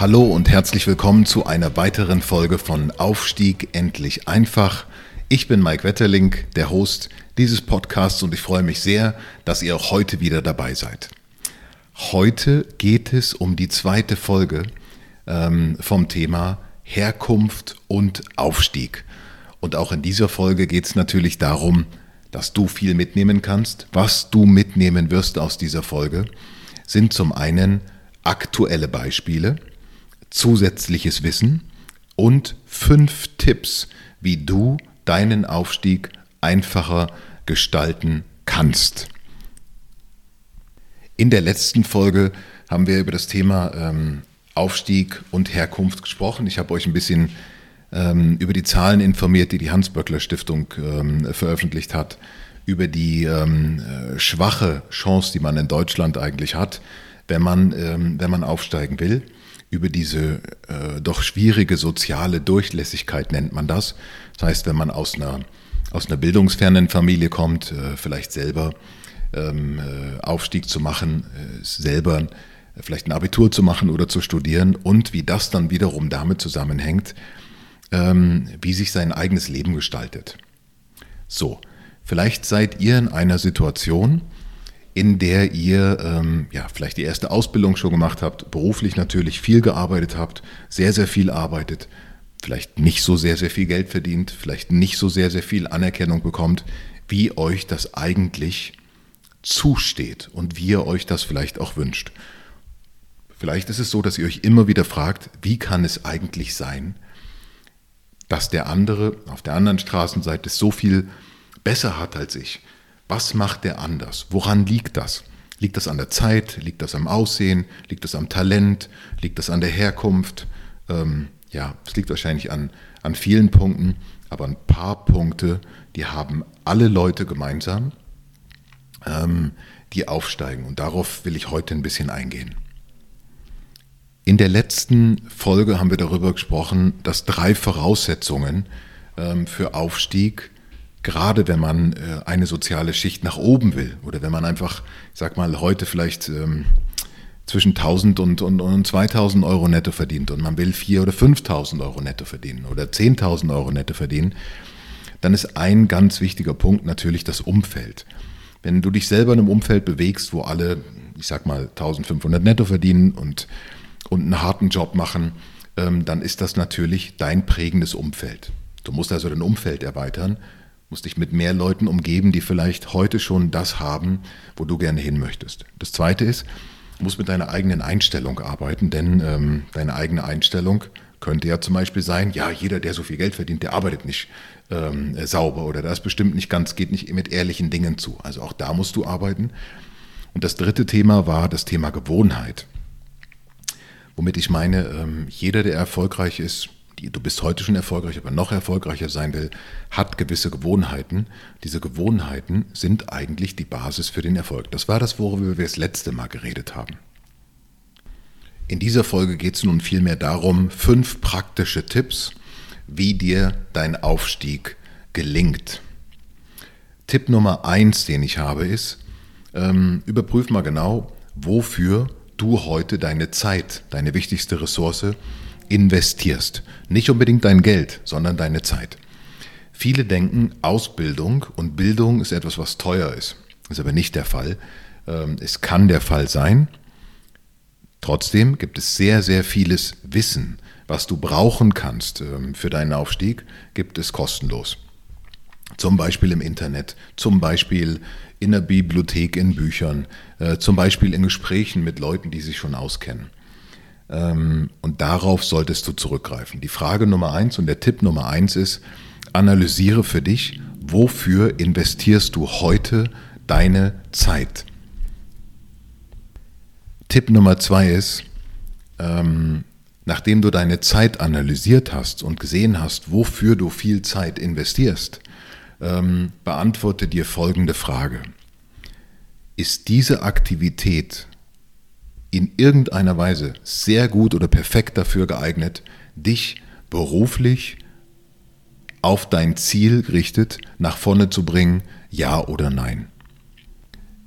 Hallo und herzlich willkommen zu einer weiteren Folge von Aufstieg endlich einfach. Ich bin Mike Wetterling, der Host dieses Podcasts und ich freue mich sehr, dass ihr auch heute wieder dabei seid. Heute geht es um die zweite Folge ähm, vom Thema Herkunft und Aufstieg. Und auch in dieser Folge geht es natürlich darum, dass du viel mitnehmen kannst. Was du mitnehmen wirst aus dieser Folge, sind zum einen aktuelle Beispiele, zusätzliches Wissen und fünf Tipps, wie du deinen Aufstieg einfacher gestalten kannst. In der letzten Folge haben wir über das Thema ähm, Aufstieg und Herkunft gesprochen. Ich habe euch ein bisschen ähm, über die Zahlen informiert, die die Hans-Böckler Stiftung ähm, veröffentlicht hat, über die ähm, äh, schwache Chance, die man in Deutschland eigentlich hat, wenn man, ähm, wenn man aufsteigen will über diese äh, doch schwierige soziale Durchlässigkeit nennt man das. Das heißt, wenn man aus einer, aus einer bildungsfernen Familie kommt, äh, vielleicht selber ähm, äh, Aufstieg zu machen, äh, selber vielleicht ein Abitur zu machen oder zu studieren und wie das dann wiederum damit zusammenhängt, ähm, wie sich sein eigenes Leben gestaltet. So, vielleicht seid ihr in einer Situation, in der ihr ähm, ja, vielleicht die erste Ausbildung schon gemacht habt, beruflich natürlich viel gearbeitet habt, sehr, sehr viel arbeitet, vielleicht nicht so sehr, sehr viel Geld verdient, vielleicht nicht so sehr, sehr viel Anerkennung bekommt, wie euch das eigentlich zusteht und wie ihr euch das vielleicht auch wünscht. Vielleicht ist es so, dass ihr euch immer wieder fragt, wie kann es eigentlich sein, dass der andere auf der anderen Straßenseite so viel besser hat als ich, was macht der anders? Woran liegt das? Liegt das an der Zeit? Liegt das am Aussehen? Liegt das am Talent? Liegt das an der Herkunft? Ähm, ja, es liegt wahrscheinlich an, an vielen Punkten, aber ein paar Punkte, die haben alle Leute gemeinsam, ähm, die aufsteigen. Und darauf will ich heute ein bisschen eingehen. In der letzten Folge haben wir darüber gesprochen, dass drei Voraussetzungen ähm, für Aufstieg gerade wenn man äh, eine soziale Schicht nach oben will oder wenn man einfach, ich sag mal, heute vielleicht ähm, zwischen 1000 und, und, und 2000 Euro netto verdient und man will 4 oder 5000 Euro netto verdienen oder 10.000 Euro netto verdienen, dann ist ein ganz wichtiger Punkt natürlich das Umfeld. Wenn du dich selber in einem Umfeld bewegst, wo alle, ich sag mal, 1500 netto verdienen und, und einen harten Job machen, ähm, dann ist das natürlich dein prägendes Umfeld. Du musst also dein Umfeld erweitern, musst dich mit mehr Leuten umgeben, die vielleicht heute schon das haben, wo du gerne hin möchtest. Das Zweite ist, du musst mit deiner eigenen Einstellung arbeiten, denn ähm, deine eigene Einstellung könnte ja zum Beispiel sein, ja, jeder, der so viel Geld verdient, der arbeitet nicht ähm, sauber oder da ist bestimmt nicht ganz, geht nicht mit ehrlichen Dingen zu. Also auch da musst du arbeiten. Und das dritte Thema war das Thema Gewohnheit. Womit ich meine, ähm, jeder, der erfolgreich ist, die, du bist heute schon erfolgreich, aber noch erfolgreicher sein will, hat gewisse Gewohnheiten. Diese Gewohnheiten sind eigentlich die Basis für den Erfolg. Das war das, worüber wir das letzte Mal geredet haben. In dieser Folge geht es nun vielmehr darum, fünf praktische Tipps, wie dir dein Aufstieg gelingt. Tipp Nummer eins, den ich habe, ist, ähm, überprüf mal genau, wofür du heute deine Zeit, deine wichtigste Ressource, investierst. Nicht unbedingt dein Geld, sondern deine Zeit. Viele denken, Ausbildung und Bildung ist etwas, was teuer ist. Ist aber nicht der Fall. Ähm, es kann der Fall sein. Trotzdem gibt es sehr, sehr vieles Wissen, was du brauchen kannst ähm, für deinen Aufstieg, gibt es kostenlos. Zum Beispiel im Internet, zum Beispiel in der Bibliothek, in Büchern, äh, zum Beispiel in Gesprächen mit Leuten, die sich schon auskennen. Ähm, und darauf solltest du zurückgreifen. Die Frage Nummer eins und der Tipp Nummer eins ist, analysiere für dich, wofür investierst du heute deine Zeit. Tipp Nummer zwei ist, ähm, nachdem du deine Zeit analysiert hast und gesehen hast, wofür du viel Zeit investierst, ähm, beantworte dir folgende Frage. Ist diese Aktivität in irgendeiner Weise sehr gut oder perfekt dafür geeignet, dich beruflich auf dein Ziel gerichtet nach vorne zu bringen, ja oder nein?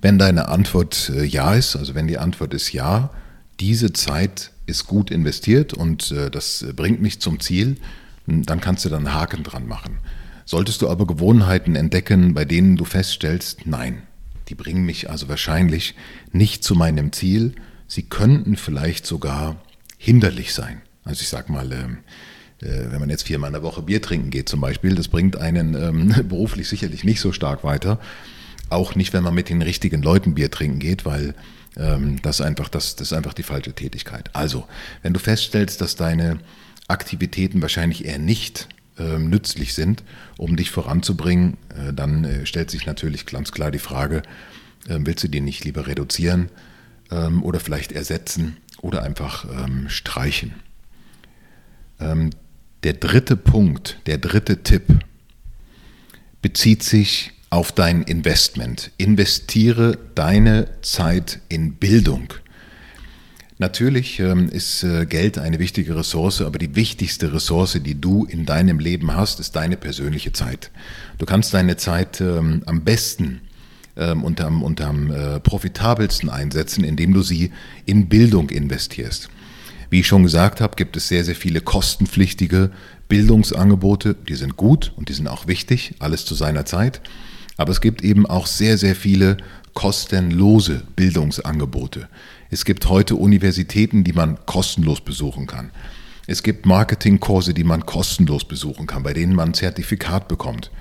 Wenn deine Antwort äh, ja ist, also wenn die Antwort ist ja, diese Zeit ist gut investiert und äh, das bringt mich zum Ziel, dann kannst du dann einen Haken dran machen. Solltest du aber Gewohnheiten entdecken, bei denen du feststellst, nein, die bringen mich also wahrscheinlich nicht zu meinem Ziel, sie könnten vielleicht sogar hinderlich sein. Also ich sag mal, ähm, äh, wenn man jetzt viermal in der Woche Bier trinken geht zum Beispiel, das bringt einen ähm, beruflich sicherlich nicht so stark weiter. Auch nicht, wenn man mit den richtigen Leuten Bier trinken geht, weil ähm, das, einfach, das, das ist einfach die falsche Tätigkeit. Also, wenn du feststellst, dass deine Aktivitäten wahrscheinlich eher nicht nützlich sind, um dich voranzubringen, äh, dann äh, stellt sich natürlich ganz klar die Frage, willst du die nicht lieber reduzieren ähm, oder vielleicht ersetzen oder einfach ähm, streichen? Ähm, der dritte Punkt, der dritte Tipp bezieht sich auf dein Investment. Investiere deine Zeit in Bildung. Natürlich ähm, ist äh, Geld eine wichtige Ressource, aber die wichtigste Ressource, die du in deinem Leben hast, ist deine persönliche Zeit. Du kannst deine Zeit ähm, am besten ähm, und am, und am äh, profitabelsten einsetzen, indem du sie in Bildung investierst. Wie ich schon gesagt habe, gibt es sehr, sehr viele kostenpflichtige Bildungsangebote. Die sind gut und die sind auch wichtig, alles zu seiner Zeit. Aber es gibt eben auch sehr, sehr viele kostenlose Bildungsangebote. Es gibt heute Universitäten, die man kostenlos besuchen kann. Es gibt Marketingkurse, die man kostenlos besuchen kann, bei denen man ein Zertifikat bekommt.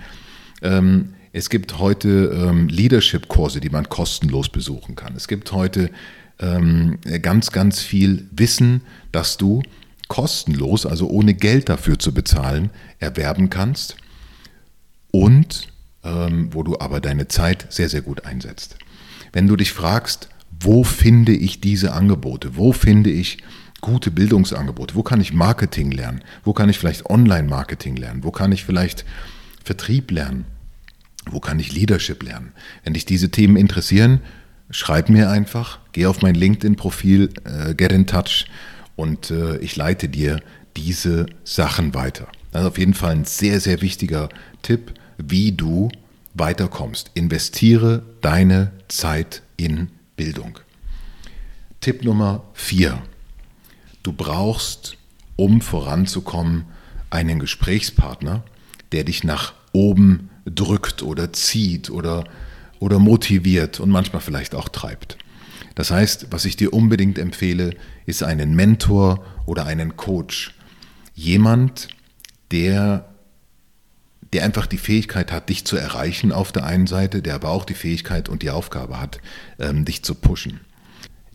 Ähm, es gibt heute ähm, Leadership-Kurse, die man kostenlos besuchen kann. Es gibt heute ähm, ganz, ganz viel Wissen, das du kostenlos, also ohne Geld dafür zu bezahlen, erwerben kannst und wo du aber deine Zeit sehr, sehr gut einsetzt. Wenn du dich fragst, wo finde ich diese Angebote? Wo finde ich gute Bildungsangebote? Wo kann ich Marketing lernen? Wo kann ich vielleicht Online-Marketing lernen? Wo kann ich vielleicht Vertrieb lernen? Wo kann ich Leadership lernen? Wenn dich diese Themen interessieren, schreib mir einfach, geh auf mein LinkedIn-Profil, äh, get in touch und äh, ich leite dir diese Sachen weiter. Das ist auf jeden Fall ein sehr, sehr wichtiger Tipp, wie du weiterkommst. Investiere deine Zeit in Bildung. Tipp Nummer vier. Du brauchst, um voranzukommen, einen Gesprächspartner, der dich nach oben drückt oder zieht oder, oder motiviert und manchmal vielleicht auch treibt. Das heißt, was ich dir unbedingt empfehle, ist einen Mentor oder einen Coach. Jemand, der, der einfach die Fähigkeit hat, dich zu erreichen auf der einen Seite, der aber auch die Fähigkeit und die Aufgabe hat, ähm, dich zu pushen.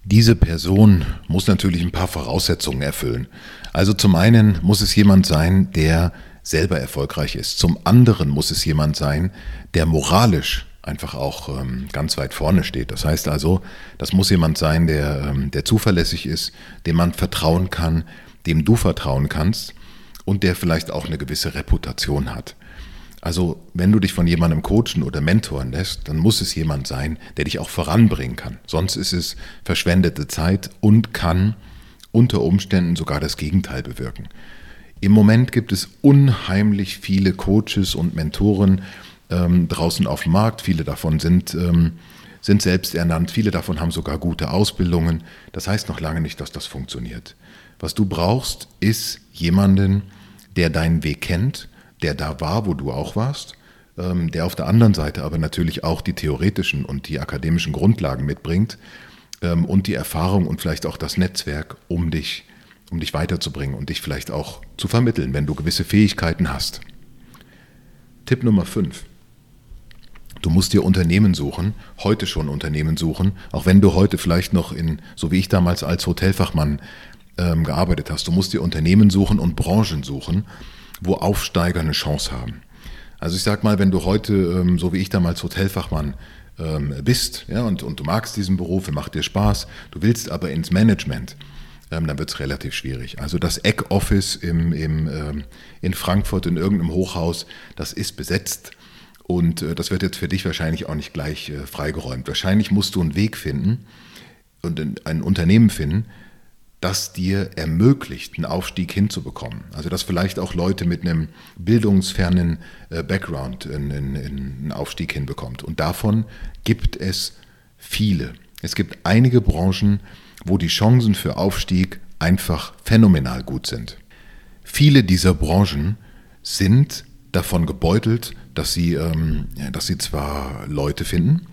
Diese Person muss natürlich ein paar Voraussetzungen erfüllen. Also zum einen muss es jemand sein, der selber erfolgreich ist. Zum anderen muss es jemand sein, der moralisch einfach auch ähm, ganz weit vorne steht. Das heißt also, das muss jemand sein, der, ähm, der zuverlässig ist, dem man vertrauen kann, dem du vertrauen kannst und der vielleicht auch eine gewisse Reputation hat. Also wenn du dich von jemandem coachen oder mentoren lässt, dann muss es jemand sein, der dich auch voranbringen kann. Sonst ist es verschwendete Zeit und kann unter Umständen sogar das Gegenteil bewirken. Im Moment gibt es unheimlich viele Coaches und Mentoren ähm, draußen auf dem Markt. Viele davon sind, ähm, sind selbst ernannt, viele davon haben sogar gute Ausbildungen. Das heißt noch lange nicht, dass das funktioniert. Was du brauchst, ist jemanden, der deinen Weg kennt, der da war, wo du auch warst, ähm, der auf der anderen Seite aber natürlich auch die theoretischen und die akademischen Grundlagen mitbringt ähm, und die Erfahrung und vielleicht auch das Netzwerk, um dich, um dich weiterzubringen und dich vielleicht auch zu vermitteln, wenn du gewisse Fähigkeiten hast. Tipp Nummer 5. Du musst dir Unternehmen suchen, heute schon Unternehmen suchen, auch wenn du heute vielleicht noch in, so wie ich damals als Hotelfachmann ähm, gearbeitet hast, du musst dir Unternehmen suchen und Branchen suchen, wo Aufsteiger eine Chance haben. Also ich sag mal, wenn du heute, ähm, so wie ich damals Hotelfachmann ähm, bist, ja, und, und du magst diesen Beruf, er macht dir Spaß, du willst aber ins Management, ähm, dann wird es relativ schwierig. Also das Eck-Office im, im, ähm, in Frankfurt in irgendeinem Hochhaus, das ist besetzt. Und äh, das wird jetzt für dich wahrscheinlich auch nicht gleich äh, freigeräumt. Wahrscheinlich musst du einen Weg finden und ein Unternehmen finden, das dir ermöglicht, einen Aufstieg hinzubekommen. Also dass vielleicht auch Leute mit einem bildungsfernen äh, Background einen, einen Aufstieg hinbekommt. Und davon gibt es viele. Es gibt einige Branchen, wo die Chancen für Aufstieg einfach phänomenal gut sind. Viele dieser Branchen sind davon gebeutelt, dass sie, ähm, dass sie zwar Leute finden,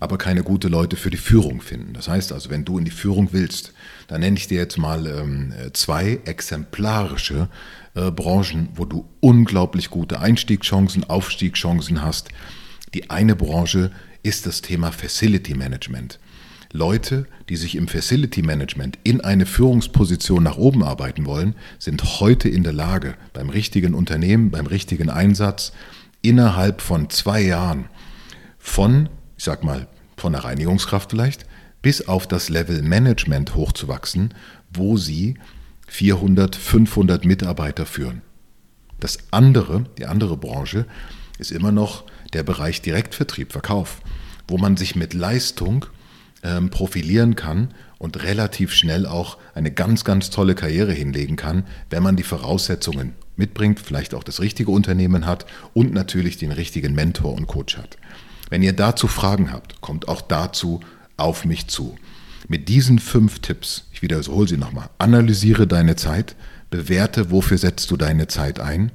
aber keine gute Leute für die Führung finden. Das heißt also, wenn du in die Führung willst, dann nenne ich dir jetzt mal ähm, zwei exemplarische äh, Branchen, wo du unglaublich gute Einstiegschancen, Aufstiegschancen hast. Die eine Branche ist das Thema Facility Management. Leute, die sich im Facility Management in eine Führungsposition nach oben arbeiten wollen, sind heute in der Lage, beim richtigen Unternehmen, beim richtigen Einsatz, innerhalb von zwei Jahren von, ich sag mal, von der Reinigungskraft vielleicht, bis auf das Level Management hochzuwachsen, wo sie 400, 500 Mitarbeiter führen. Das andere, die andere Branche, ist immer noch der Bereich Direktvertrieb, Verkauf, wo man sich mit Leistung ähm, profilieren kann und relativ schnell auch eine ganz, ganz tolle Karriere hinlegen kann, wenn man die Voraussetzungen mitbringt, vielleicht auch das richtige Unternehmen hat und natürlich den richtigen Mentor und Coach hat. Wenn ihr dazu Fragen habt, kommt auch dazu auf mich zu. Mit diesen fünf Tipps, ich wiederhole sie nochmal, analysiere deine Zeit, bewerte, wofür setzt du deine Zeit ein,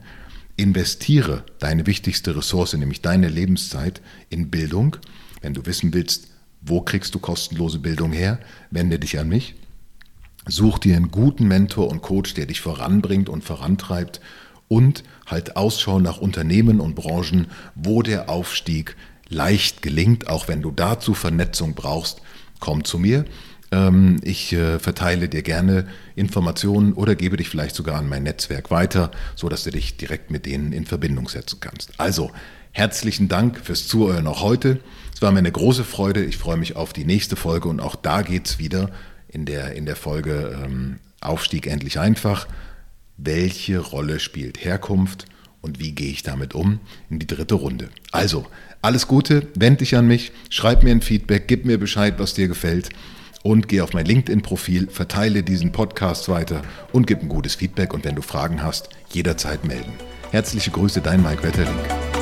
investiere deine wichtigste Ressource, nämlich deine Lebenszeit, in Bildung. Wenn du wissen willst, wo kriegst du kostenlose Bildung her, wende dich an mich. Such dir einen guten Mentor und Coach, der dich voranbringt und vorantreibt und halt Ausschau nach Unternehmen und Branchen, wo der Aufstieg leicht gelingt, auch wenn du dazu Vernetzung brauchst, komm zu mir. Ähm, ich äh, verteile dir gerne Informationen oder gebe dich vielleicht sogar an mein Netzwerk weiter, sodass du dich direkt mit denen in Verbindung setzen kannst. Also, herzlichen Dank fürs Zuhören auch heute. Es war mir eine große Freude. Ich freue mich auf die nächste Folge und auch da geht es wieder in der, in der Folge ähm, Aufstieg endlich einfach. Welche Rolle spielt Herkunft und wie gehe ich damit um in die dritte Runde? Also, alles Gute, wend dich an mich, schreib mir ein Feedback, gib mir Bescheid, was dir gefällt und geh auf mein LinkedIn-Profil, verteile diesen Podcast weiter und gib ein gutes Feedback und wenn du Fragen hast, jederzeit melden. Herzliche Grüße, dein Mike Wetterling.